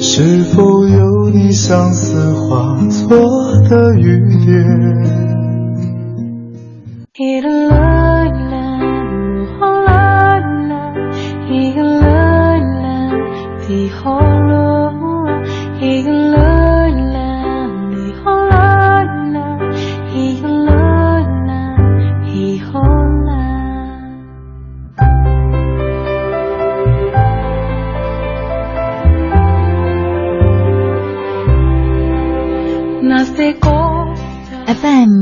是否有你相思化作的雨点？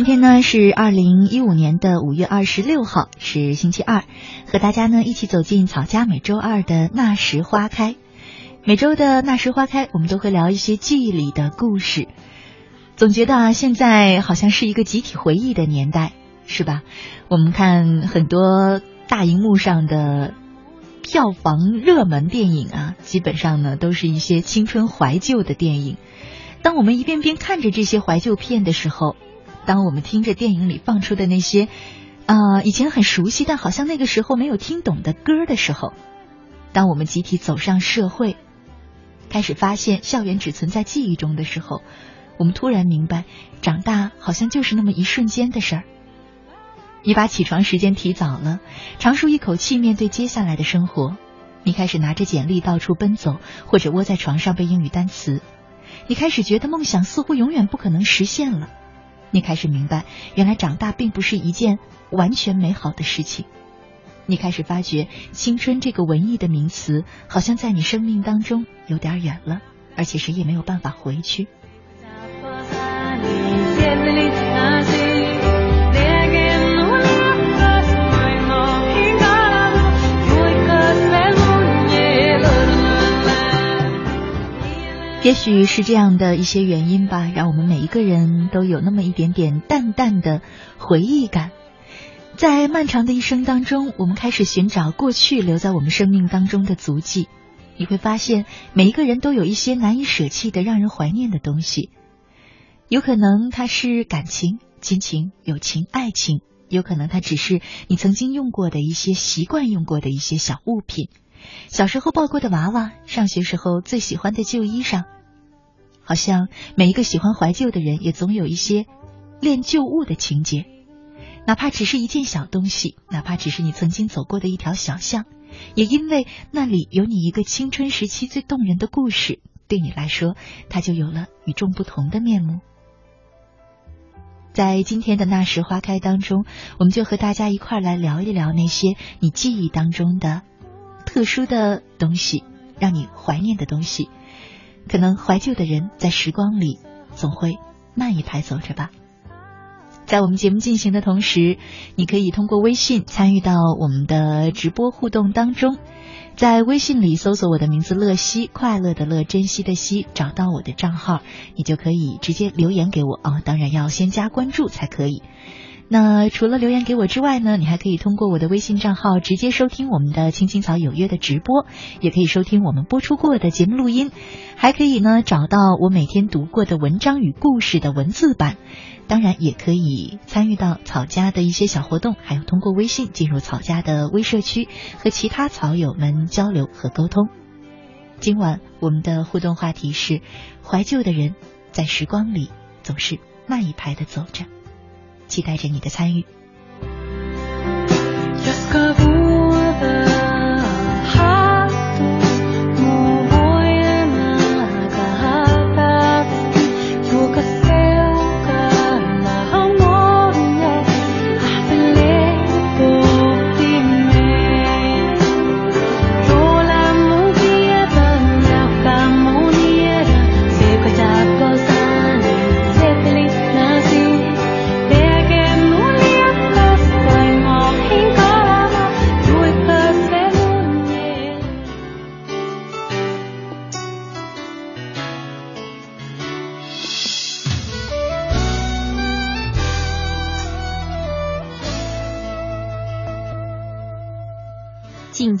今天呢是二零一五年的五月二十六号，是星期二，和大家呢一起走进草家每周二的那时花开。每周的那时花开，我们都会聊一些记忆里的故事。总觉得啊，现在好像是一个集体回忆的年代，是吧？我们看很多大荧幕上的票房热门电影啊，基本上呢都是一些青春怀旧的电影。当我们一遍遍看着这些怀旧片的时候，当我们听着电影里放出的那些，啊，以前很熟悉但好像那个时候没有听懂的歌的时候，当我们集体走上社会，开始发现校园只存在记忆中的时候，我们突然明白，长大好像就是那么一瞬间的事儿。你把起床时间提早了，长舒一口气面对接下来的生活。你开始拿着简历到处奔走，或者窝在床上背英语单词。你开始觉得梦想似乎永远不可能实现了。你开始明白，原来长大并不是一件完全美好的事情。你开始发觉，青春这个文艺的名词，好像在你生命当中有点远了，而且谁也没有办法回去。也许是这样的一些原因吧，让我们每一个人都有那么一点点淡淡的回忆感。在漫长的一生当中，我们开始寻找过去留在我们生命当中的足迹。你会发现，每一个人都有一些难以舍弃的、让人怀念的东西。有可能它是感情、亲情、友情、爱情；有可能它只是你曾经用过的一些习惯用过的一些小物品。小时候抱过的娃娃，上学时候最喜欢的旧衣裳，好像每一个喜欢怀旧的人，也总有一些恋旧物的情节。哪怕只是一件小东西，哪怕只是你曾经走过的一条小巷，也因为那里有你一个青春时期最动人的故事，对你来说，它就有了与众不同的面目。在今天的那时花开当中，我们就和大家一块来聊一聊那些你记忆当中的。特殊的东西，让你怀念的东西，可能怀旧的人在时光里总会慢一拍走着吧。在我们节目进行的同时，你可以通过微信参与到我们的直播互动当中。在微信里搜索我的名字“乐西”，快乐的乐，珍惜的惜，找到我的账号，你就可以直接留言给我啊。当然要先加关注才可以。那除了留言给我之外呢，你还可以通过我的微信账号直接收听我们的《青青草有约》的直播，也可以收听我们播出过的节目录音，还可以呢找到我每天读过的文章与故事的文字版。当然，也可以参与到草家的一些小活动，还有通过微信进入草家的微社区，和其他草友们交流和沟通。今晚我们的互动话题是：怀旧的人在时光里总是慢一拍的走着。期待着你的参与。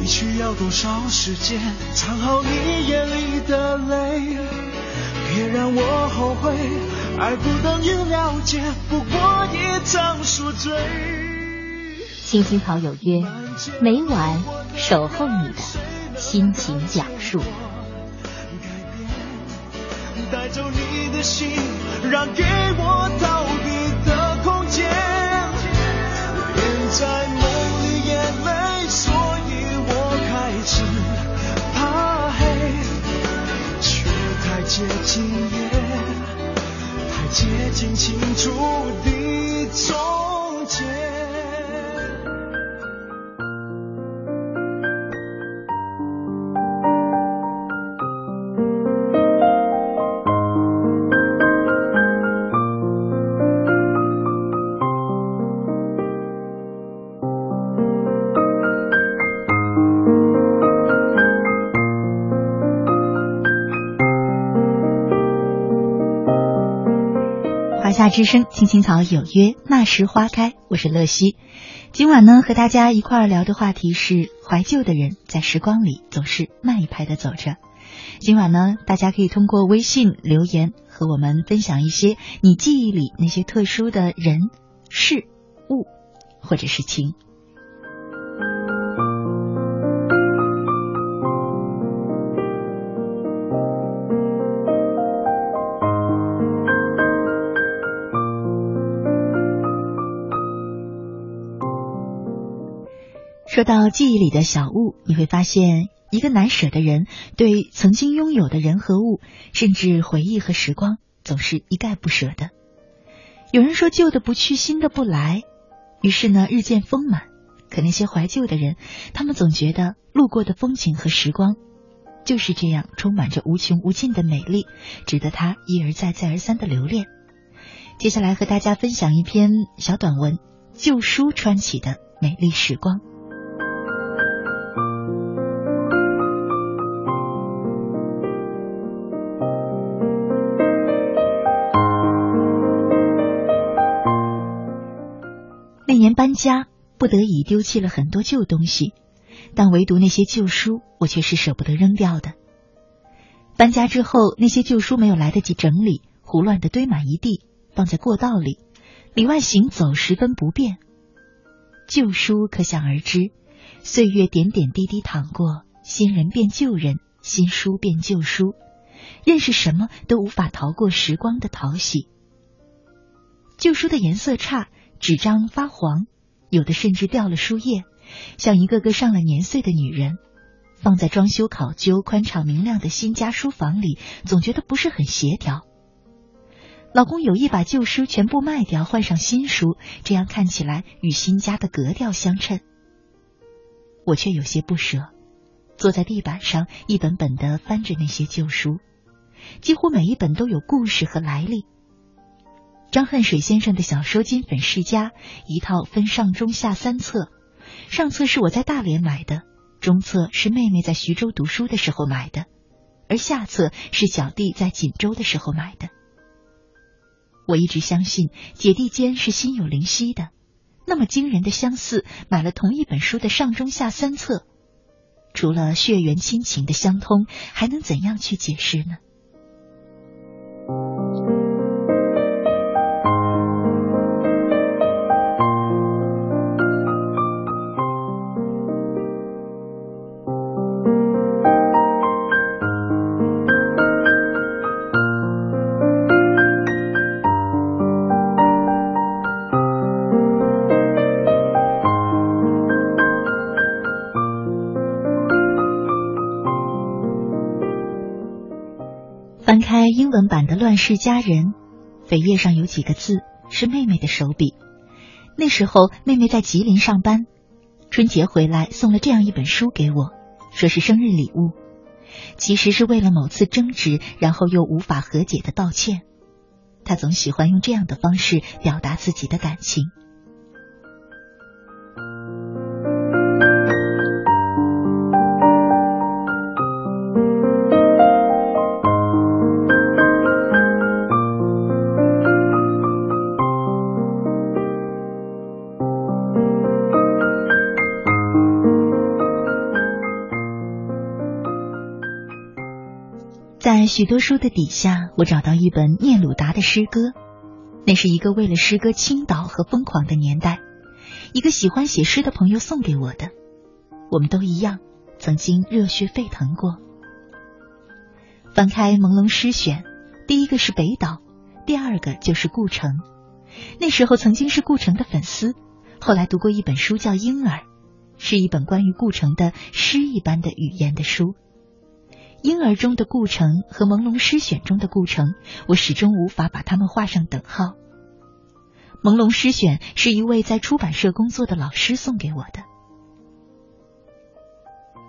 你需要多少时间藏好你眼里的泪？别让我后悔，爱不等于了解，不过一场宿醉。青青草有约，每晚守候你的心情讲述。带走你的心，让给我逃避接近也，太接近清楚的终结。大之声，青青草有约，那时花开。我是乐西，今晚呢和大家一块儿聊的话题是怀旧的人在时光里总是慢一拍的走着。今晚呢，大家可以通过微信留言和我们分享一些你记忆里那些特殊的人、事、物，或者是情。说到记忆里的小物，你会发现，一个难舍的人对曾经拥有的人和物，甚至回忆和时光，总是一概不舍的。有人说旧的不去，新的不来，于是呢，日渐丰满。可那些怀旧的人，他们总觉得路过的风景和时光，就是这样充满着无穷无尽的美丽，值得他一而再、再而三的留恋。接下来和大家分享一篇小短文：旧书穿起的美丽时光。搬家，不得已丢弃了很多旧东西，但唯独那些旧书，我却是舍不得扔掉的。搬家之后，那些旧书没有来得及整理，胡乱的堆满一地，放在过道里，里外行走十分不便。旧书可想而知，岁月点点滴滴淌过，新人变旧人，新书变旧书，认识什么都无法逃过时光的淘洗。旧书的颜色差。纸张发黄，有的甚至掉了书页，像一个个上了年岁的女人，放在装修考究、宽敞明亮的新家书房里，总觉得不是很协调。老公有意把旧书全部卖掉，换上新书，这样看起来与新家的格调相称。我却有些不舍，坐在地板上一本本的翻着那些旧书，几乎每一本都有故事和来历。张恨水先生的小说《金粉世家》，一套分上中下三册，上册是我在大连买的，中册是妹妹在徐州读书的时候买的，而下册是小弟在锦州的时候买的。我一直相信姐弟间是心有灵犀的，那么惊人的相似，买了同一本书的上中下三册，除了血缘亲情的相通，还能怎样去解释呢？英文版的《乱世佳人》，扉页上有几个字，是妹妹的手笔。那时候妹妹在吉林上班，春节回来送了这样一本书给我，说是生日礼物，其实是为了某次争执，然后又无法和解的道歉。她总喜欢用这样的方式表达自己的感情。在许多书的底下，我找到一本聂鲁达的诗歌。那是一个为了诗歌倾倒和疯狂的年代，一个喜欢写诗的朋友送给我的。我们都一样，曾经热血沸腾过。翻开《朦胧诗选》，第一个是北岛，第二个就是顾城。那时候曾经是顾城的粉丝，后来读过一本书叫《婴儿》，是一本关于顾城的诗一般的语言的书。婴儿中的顾城和朦胧诗选中的顾城，我始终无法把他们画上等号。朦胧诗选是一位在出版社工作的老师送给我的。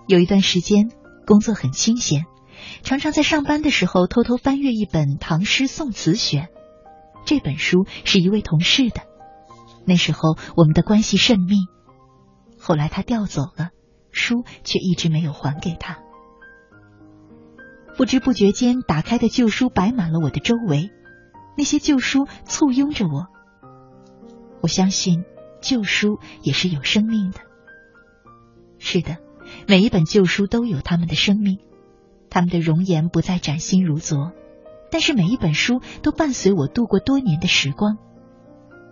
有一段时间工作很清闲，常常在上班的时候偷偷翻阅一本唐诗宋词选。这本书是一位同事的，那时候我们的关系甚密。后来他调走了，书却一直没有还给他。不知不觉间，打开的旧书摆满了我的周围，那些旧书簇拥着我。我相信，旧书也是有生命的。是的，每一本旧书都有他们的生命，他们的容颜不再崭新如昨，但是每一本书都伴随我度过多年的时光，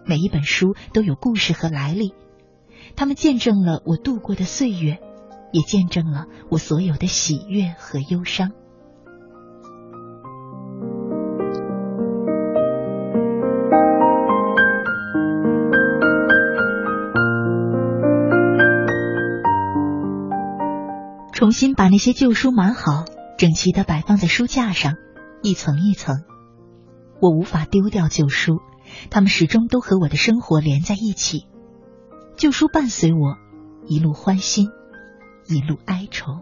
每一本书都有故事和来历，他们见证了我度过的岁月，也见证了我所有的喜悦和忧伤。重新把那些旧书码好，整齐的摆放在书架上，一层一层。我无法丢掉旧书，它们始终都和我的生活连在一起。旧书伴随我，一路欢欣，一路哀愁。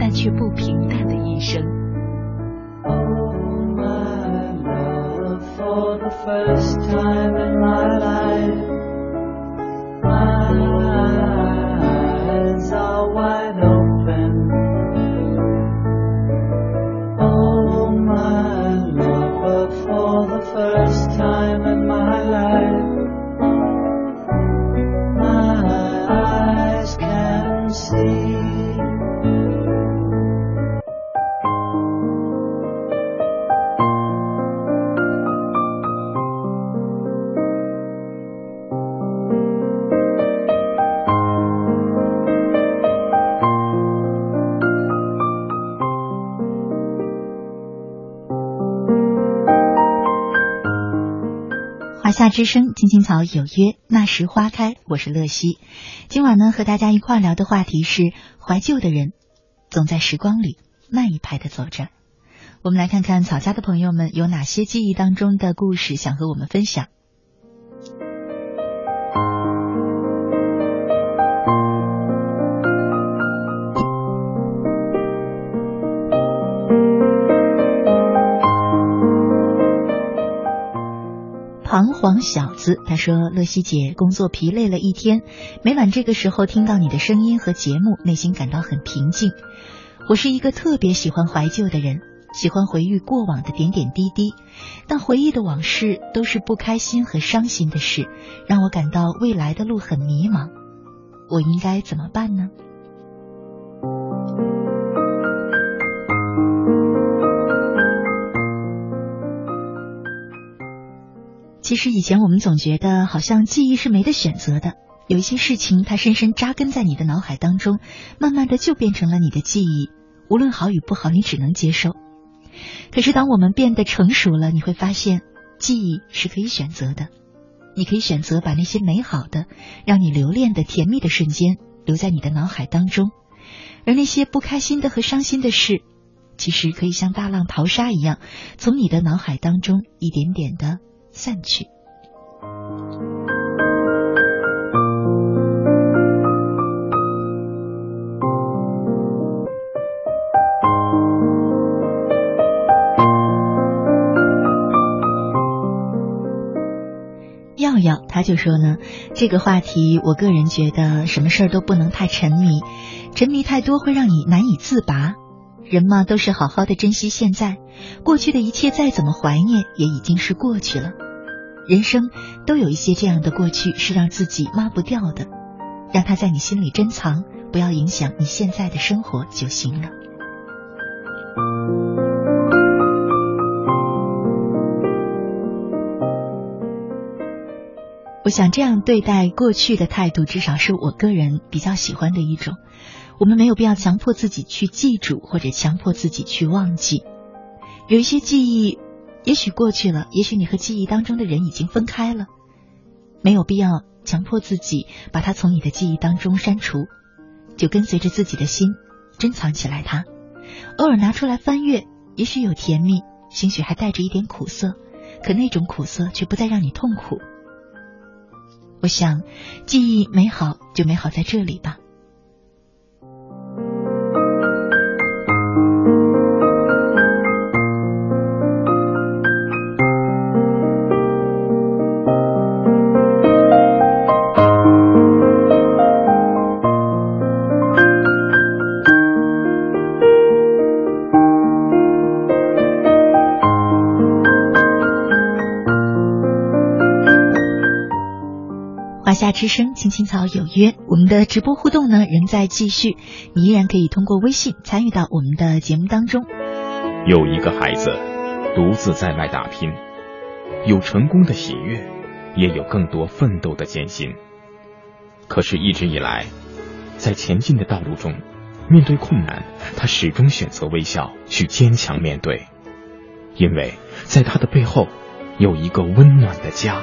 但却不平淡的一生 oh my love for the first time 之声”青青草有约，那时花开。我是乐西，今晚呢和大家一块聊的话题是怀旧的人，总在时光里慢一拍的走着。我们来看看草家的朋友们有哪些记忆当中的故事想和我们分享。小子，他说：“乐西姐，工作疲累了一天，每晚这个时候听到你的声音和节目，内心感到很平静。我是一个特别喜欢怀旧的人，喜欢回忆过往的点点滴滴，但回忆的往事都是不开心和伤心的事，让我感到未来的路很迷茫。我应该怎么办呢？”其实以前我们总觉得，好像记忆是没得选择的。有一些事情，它深深扎根在你的脑海当中，慢慢的就变成了你的记忆。无论好与不好，你只能接受。可是当我们变得成熟了，你会发现，记忆是可以选择的。你可以选择把那些美好的、让你留恋的甜蜜的瞬间留在你的脑海当中，而那些不开心的和伤心的事，其实可以像大浪淘沙一样，从你的脑海当中一点点的。散去。耀耀他就说呢，这个话题，我个人觉得什么事儿都不能太沉迷，沉迷太多会让你难以自拔。人嘛，都是好好的珍惜现在，过去的一切再怎么怀念，也已经是过去了。人生都有一些这样的过去，是让自己抹不掉的，让它在你心里珍藏，不要影响你现在的生活就行了。我想这样对待过去的态度，至少是我个人比较喜欢的一种。我们没有必要强迫自己去记住，或者强迫自己去忘记。有一些记忆。也许过去了，也许你和记忆当中的人已经分开了，没有必要强迫自己把它从你的记忆当中删除，就跟随着自己的心珍藏起来它，偶尔拿出来翻阅，也许有甜蜜，兴许还带着一点苦涩，可那种苦涩却不再让你痛苦。我想，记忆美好就美好在这里吧。之声，青青草有约。我们的直播互动呢仍在继续，你依然可以通过微信参与到我们的节目当中。有一个孩子独自在外打拼，有成功的喜悦，也有更多奋斗的艰辛。可是，一直以来，在前进的道路中，面对困难，他始终选择微笑，去坚强面对，因为在他的背后有一个温暖的家。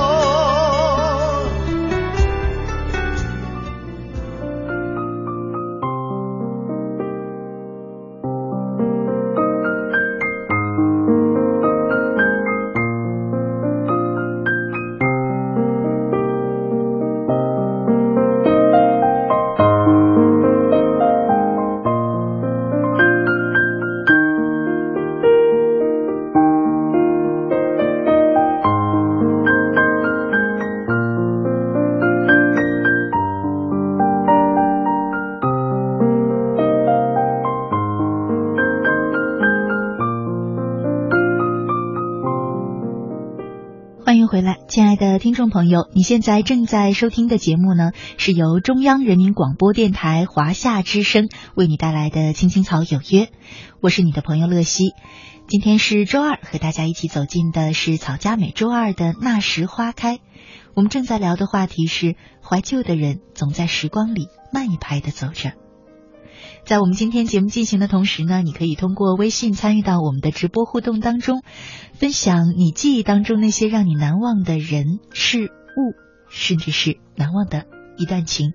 朋友，你现在正在收听的节目呢，是由中央人民广播电台华夏之声为你带来的《青青草有约》，我是你的朋友乐西。今天是周二，和大家一起走进的是草家每周二的那时花开。我们正在聊的话题是怀旧的人总在时光里慢一拍的走着。在我们今天节目进行的同时呢，你可以通过微信参与到我们的直播互动当中，分享你记忆当中那些让你难忘的人、事物，甚至是难忘的一段情。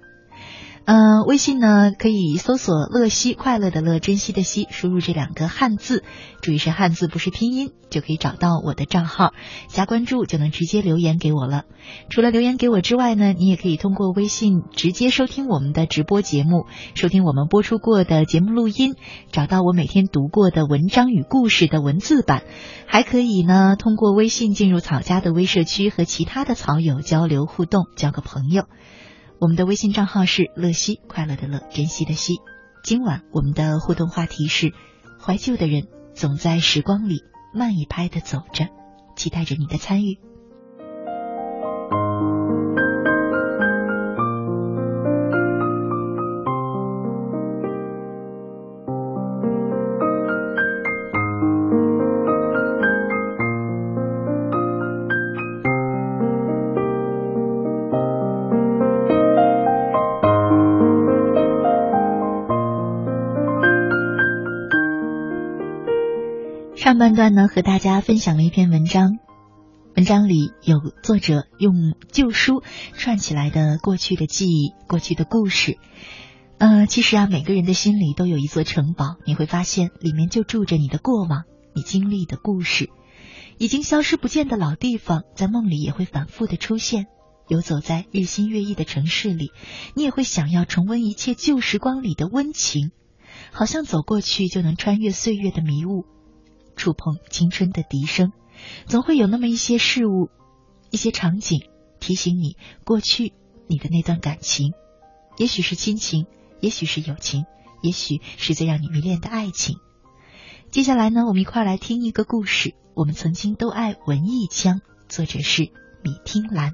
呃，微信呢可以搜索“乐西”，快乐的乐，珍惜的惜，输入这两个汉字，注意是汉字，不是拼音，就可以找到我的账号，加关注就能直接留言给我了。除了留言给我之外呢，你也可以通过微信直接收听我们的直播节目，收听我们播出过的节目录音，找到我每天读过的文章与故事的文字版，还可以呢通过微信进入草家的微社区和其他的草友交流互动，交个朋友。我们的微信账号是乐西，快乐的乐，珍惜的惜。今晚我们的互动话题是：怀旧的人总在时光里慢一拍的走着，期待着你的参与。上半段呢，和大家分享了一篇文章，文章里有作者用旧书串起来的过去的记忆、过去的故事。呃，其实啊，每个人的心里都有一座城堡，你会发现里面就住着你的过往、你经历的故事。已经消失不见的老地方，在梦里也会反复的出现。游走在日新月异的城市里，你也会想要重温一切旧时光里的温情，好像走过去就能穿越岁月的迷雾。触碰青春的笛声，总会有那么一些事物、一些场景提醒你过去你的那段感情，也许是亲情，也许是友情，也许是最让你迷恋的爱情。接下来呢，我们一块来听一个故事。我们曾经都爱文艺腔，作者是米听兰。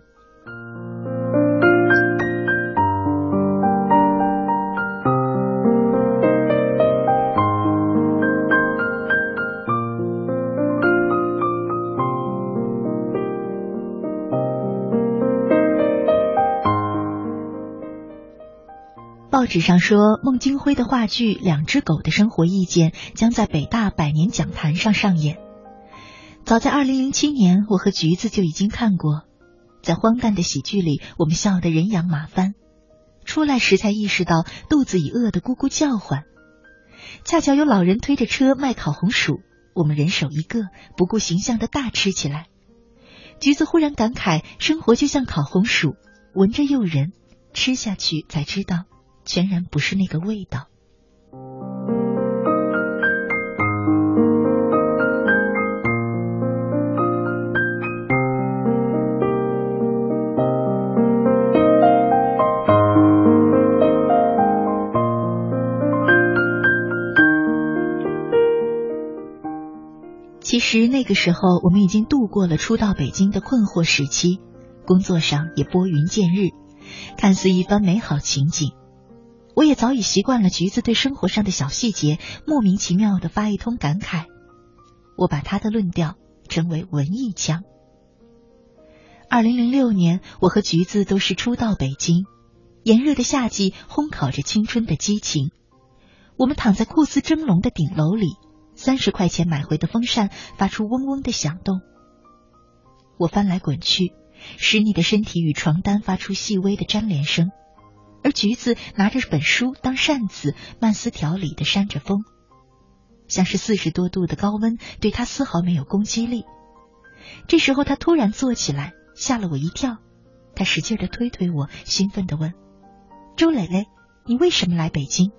报纸上说，孟京辉的话剧《两只狗的生活意见》将在北大百年讲坛上上演。早在二零零七年，我和橘子就已经看过。在荒诞的喜剧里，我们笑得人仰马翻。出来时才意识到肚子已饿得咕咕叫唤。恰巧有老人推着车卖烤红薯，我们人手一个，不顾形象的大吃起来。橘子忽然感慨：生活就像烤红薯，闻着诱人，吃下去才知道，全然不是那个味道。其实那个时候，我们已经度过了初到北京的困惑时期，工作上也拨云见日，看似一番美好情景。我也早已习惯了橘子对生活上的小细节莫名其妙的发一通感慨。我把他的论调称为文艺腔。二零零六年，我和橘子都是初到北京，炎热的夏季烘烤着青春的激情。我们躺在酷似蒸笼的顶楼里。三十块钱买回的风扇发出嗡嗡的响动，我翻来滚去，使你的身体与床单发出细微的粘连声，而橘子拿着本书当扇子，慢丝条理的扇着风，像是四十多度的高温对他丝毫没有攻击力。这时候他突然坐起来，吓了我一跳，他使劲的推推我，兴奋的问：“周蕾蕾，你为什么来北京？”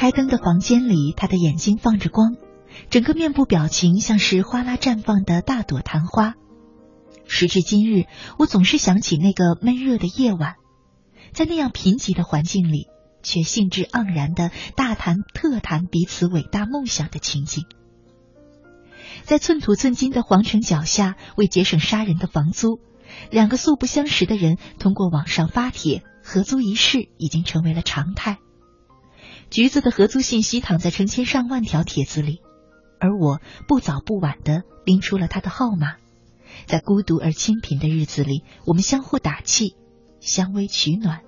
开灯的房间里，他的眼睛放着光，整个面部表情像是哗啦绽放的大朵昙花。时至今日，我总是想起那个闷热的夜晚，在那样贫瘠的环境里，却兴致盎然的大谈特谈彼此伟大梦想的情景。在寸土寸金的皇城脚下，为节省杀人的房租，两个素不相识的人通过网上发帖合租一室，已经成为了常态。橘子的合租信息躺在成千上万条帖子里，而我不早不晚的拎出了他的号码。在孤独而清贫的日子里，我们相互打气，相偎取暖，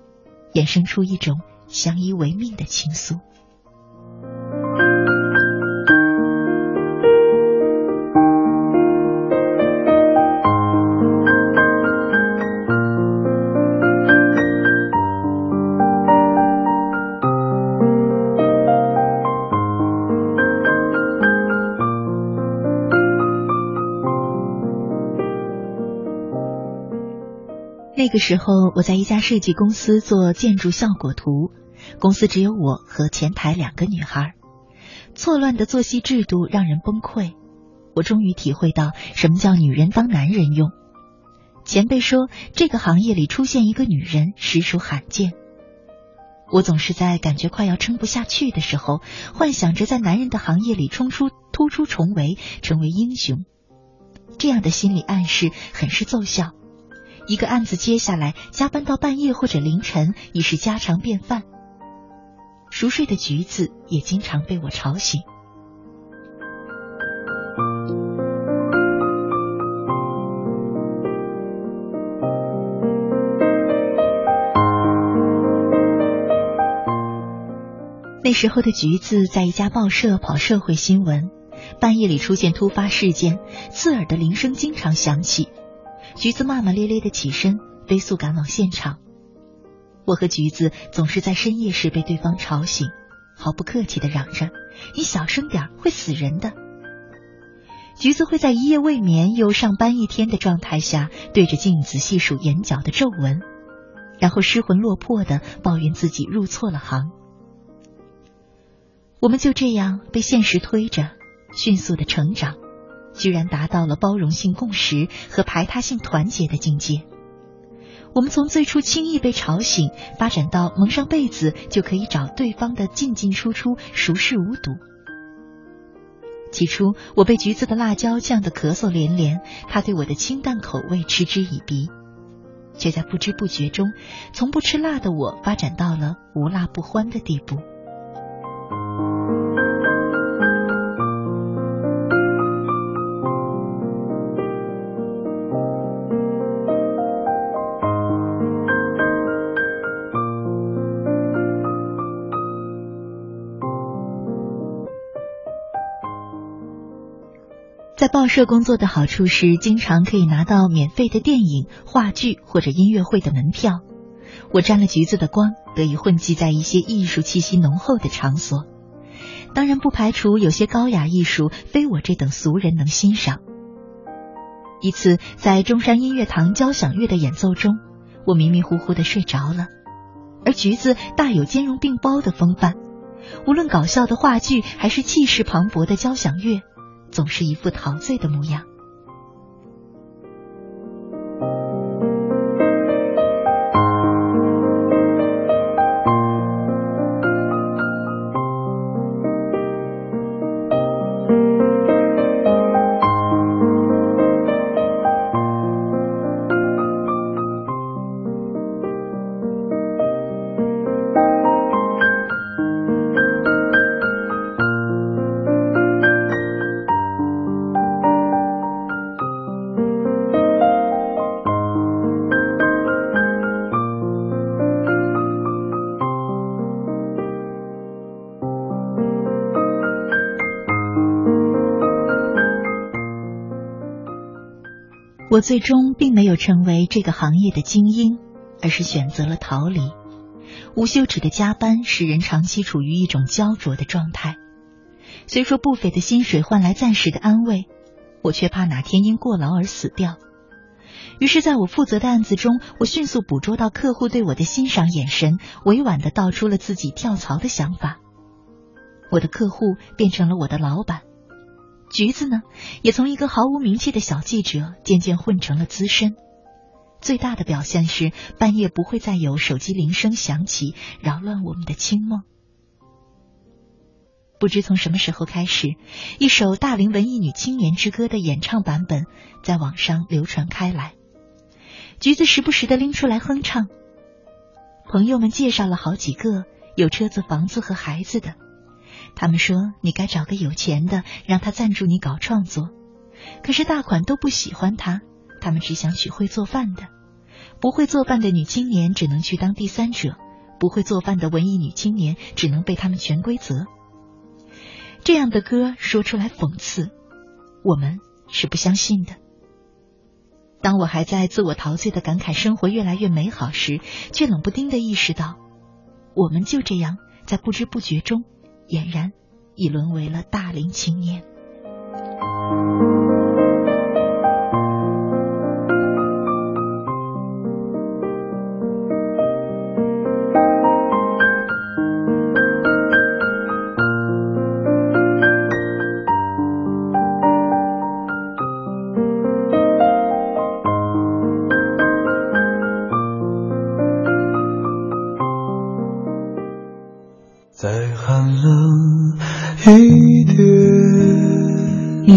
衍生出一种相依为命的情愫。那个时候，我在一家设计公司做建筑效果图，公司只有我和前台两个女孩，错乱的作息制度让人崩溃。我终于体会到什么叫女人当男人用。前辈说，这个行业里出现一个女人实属罕见。我总是在感觉快要撑不下去的时候，幻想着在男人的行业里冲出、突出重围，成为英雄。这样的心理暗示很是奏效。一个案子接下来，加班到半夜或者凌晨已是家常便饭。熟睡的橘子也经常被我吵醒。那时候的橘子在一家报社跑社会新闻，半夜里出现突发事件，刺耳的铃声经常响起。橘子骂骂咧咧的起身，飞速赶往现场。我和橘子总是在深夜时被对方吵醒，毫不客气的嚷着：“你小声点，会死人的。”橘子会在一夜未眠又上班一天的状态下，对着镜子细数眼角的皱纹，然后失魂落魄的抱怨自己入错了行。我们就这样被现实推着，迅速的成长。居然达到了包容性共识和排他性团结的境界。我们从最初轻易被吵醒，发展到蒙上被子就可以找对方的进进出出，熟视无睹。起初，我被橘子的辣椒酱的咳嗽连连，他对我的清淡口味嗤之以鼻，却在不知不觉中，从不吃辣的我发展到了无辣不欢的地步。社工作的好处是，经常可以拿到免费的电影、话剧或者音乐会的门票。我沾了橘子的光，得以混迹在一些艺术气息浓厚的场所。当然，不排除有些高雅艺术非我这等俗人能欣赏。一次，在中山音乐堂交响乐的演奏中，我迷迷糊糊的睡着了，而橘子大有兼容并包的风范，无论搞笑的话剧还是气势磅礴的交响乐。总是一副陶醉的模样。我最终并没有成为这个行业的精英，而是选择了逃离。无休止的加班使人长期处于一种焦灼的状态。虽说不菲的薪水换来暂时的安慰，我却怕哪天因过劳而死掉。于是，在我负责的案子中，我迅速捕捉到客户对我的欣赏眼神，委婉的道出了自己跳槽的想法。我的客户变成了我的老板。橘子呢，也从一个毫无名气的小记者，渐渐混成了资深。最大的表现是，半夜不会再有手机铃声响起，扰乱我们的清梦。不知从什么时候开始，一首大龄文艺女青年之歌的演唱版本在网上流传开来。橘子时不时的拎出来哼唱。朋友们介绍了好几个有车子、房子和孩子的。他们说：“你该找个有钱的，让他赞助你搞创作。”可是大款都不喜欢他，他们只想娶会做饭的。不会做饭的女青年只能去当第三者，不会做饭的文艺女青年只能被他们全规则。这样的歌说出来讽刺，我们是不相信的。当我还在自我陶醉的感慨生活越来越美好时，却冷不丁的意识到，我们就这样在不知不觉中。俨然已沦为了大龄青年。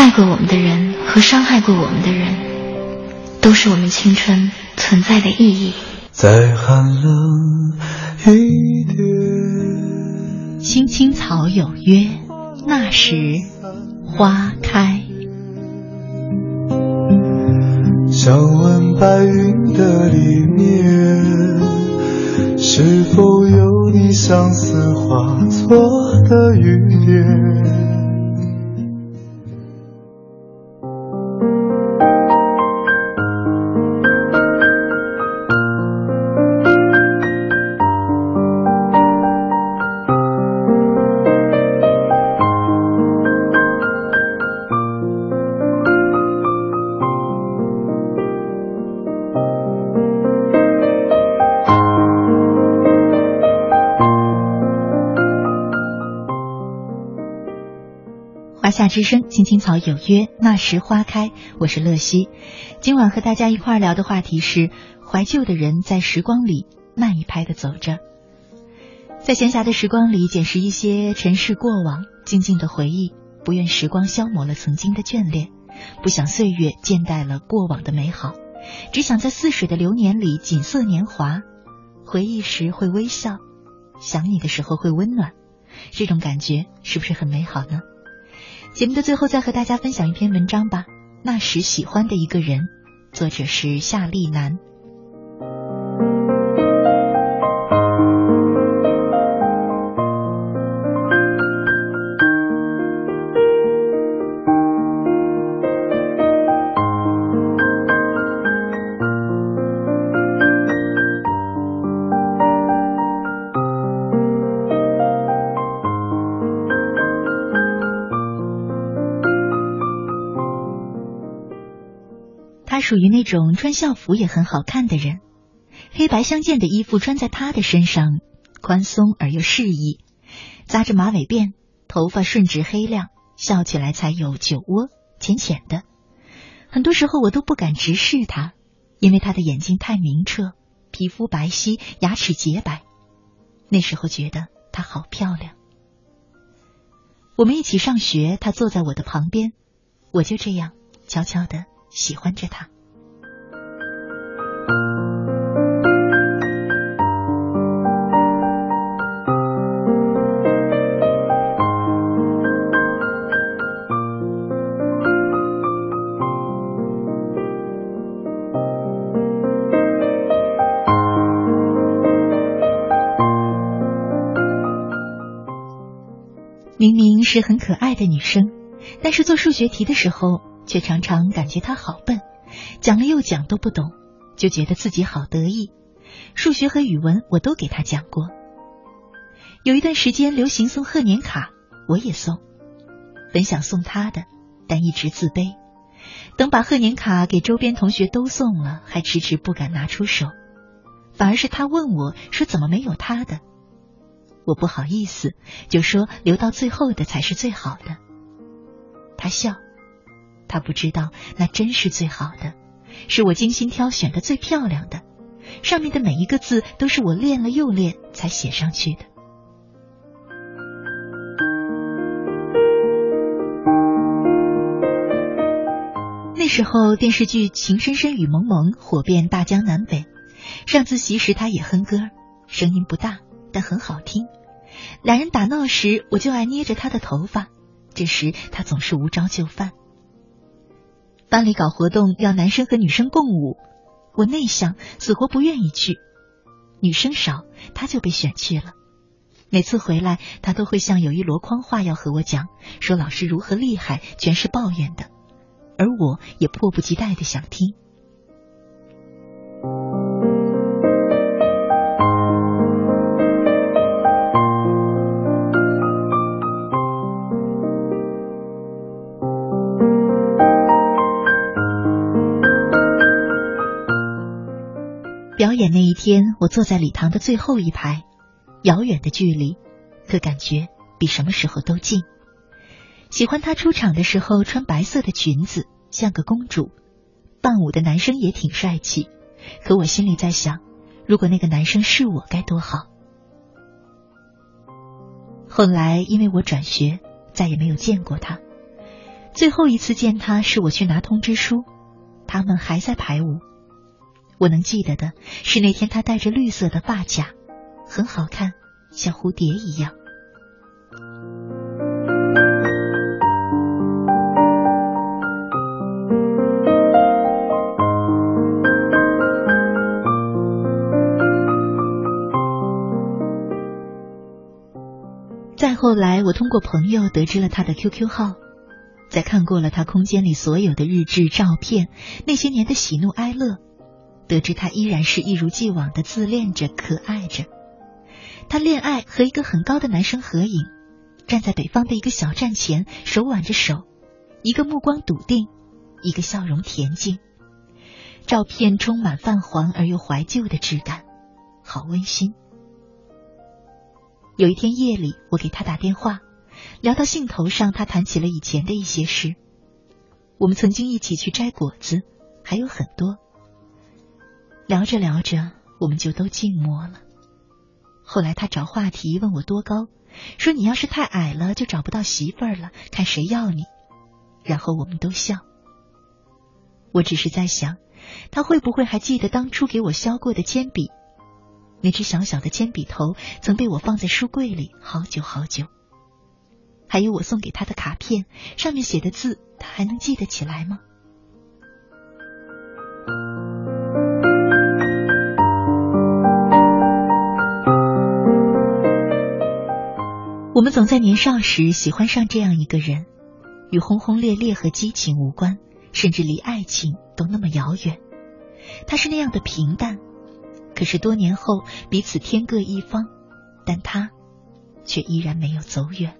爱过我们的人和伤害过我们的人，都是我们青春存在的意义。再寒冷一点。青青草有约，那时花开。想问白云的里面，是否有你相思化作的雨点？之声，青青草有约，那时花开。我是乐西，今晚和大家一块聊的话题是怀旧的人在时光里慢一拍的走着，在闲暇的时光里捡拾一些尘世过往，静静的回忆，不愿时光消磨了曾经的眷恋，不想岁月渐淡了过往的美好，只想在似水的流年里锦瑟年华。回忆时会微笑，想你的时候会温暖，这种感觉是不是很美好呢？节目的最后，再和大家分享一篇文章吧。那时喜欢的一个人，作者是夏丽楠。属于那种穿校服也很好看的人，黑白相间的衣服穿在他的身上，宽松而又适宜。扎着马尾辫，头发顺直黑亮，笑起来才有酒窝，浅浅的。很多时候我都不敢直视他，因为他的眼睛太明澈，皮肤白皙，牙齿洁白。那时候觉得她好漂亮。我们一起上学，他坐在我的旁边，我就这样悄悄的喜欢着他。平时很可爱的女生，但是做数学题的时候，却常常感觉她好笨，讲了又讲都不懂。就觉得自己好得意，数学和语文我都给她讲过。有一段时间流行送贺年卡，我也送，本想送她的，但一直自卑。等把贺年卡给周边同学都送了，还迟迟不敢拿出手，反而是她问我说怎么没有她的，我不好意思，就说留到最后的才是最好的。他笑，他不知道那真是最好的。是我精心挑选的最漂亮的，上面的每一个字都是我练了又练才写上去的。那时候电视剧《情深深雨蒙蒙》火遍大江南北，上自习时他也哼歌，声音不大，但很好听。两人打闹时，我就爱捏着他的头发，这时他总是无招就范。班里搞活动要男生和女生共舞，我内向，死活不愿意去。女生少，他就被选去了。每次回来，他都会像有一箩筐话要和我讲，说老师如何厉害，全是抱怨的，而我也迫不及待的想听。表演那一天，我坐在礼堂的最后一排，遥远的距离，可感觉比什么时候都近。喜欢她出场的时候穿白色的裙子，像个公主。伴舞的男生也挺帅气，可我心里在想，如果那个男生是我，该多好。后来因为我转学，再也没有见过他。最后一次见他是我去拿通知书，他们还在排舞。我能记得的是那天他戴着绿色的发卡，很好看，像蝴蝶一样。再后来，我通过朋友得知了他的 QQ 号，在看过了他空间里所有的日志、照片，那些年的喜怒哀乐。得知他依然是一如既往的自恋着、可爱着。他恋爱和一个很高的男生合影，站在北方的一个小站前，手挽着手，一个目光笃定，一个笑容恬静。照片充满泛黄而又怀旧的质感，好温馨。有一天夜里，我给他打电话，聊到兴头上，他谈起了以前的一些事。我们曾经一起去摘果子，还有很多。聊着聊着，我们就都静默了，后来他找话题问我多高，说你要是太矮了就找不到媳妇儿了，看谁要你。然后我们都笑。我只是在想，他会不会还记得当初给我削过的铅笔？那只小小的铅笔头曾被我放在书柜里好久好久。还有我送给他的卡片，上面写的字，他还能记得起来吗？我们总在年少时喜欢上这样一个人，与轰轰烈烈和激情无关，甚至离爱情都那么遥远。他是那样的平淡，可是多年后彼此天各一方，但他却依然没有走远。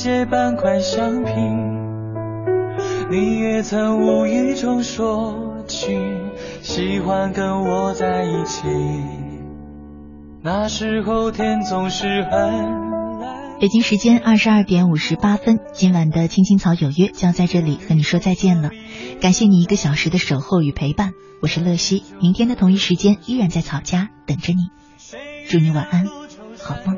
借半块橡皮，你也曾无意中说起喜欢跟我在一起。那时候天总是很蓝。北京时间二十二点五十八分，今晚的青青草有约就要在这里和你说再见了。感谢你一个小时的守候与陪伴，我是乐西，明天的同一时间依然在草家等着你。祝你晚安。好梦。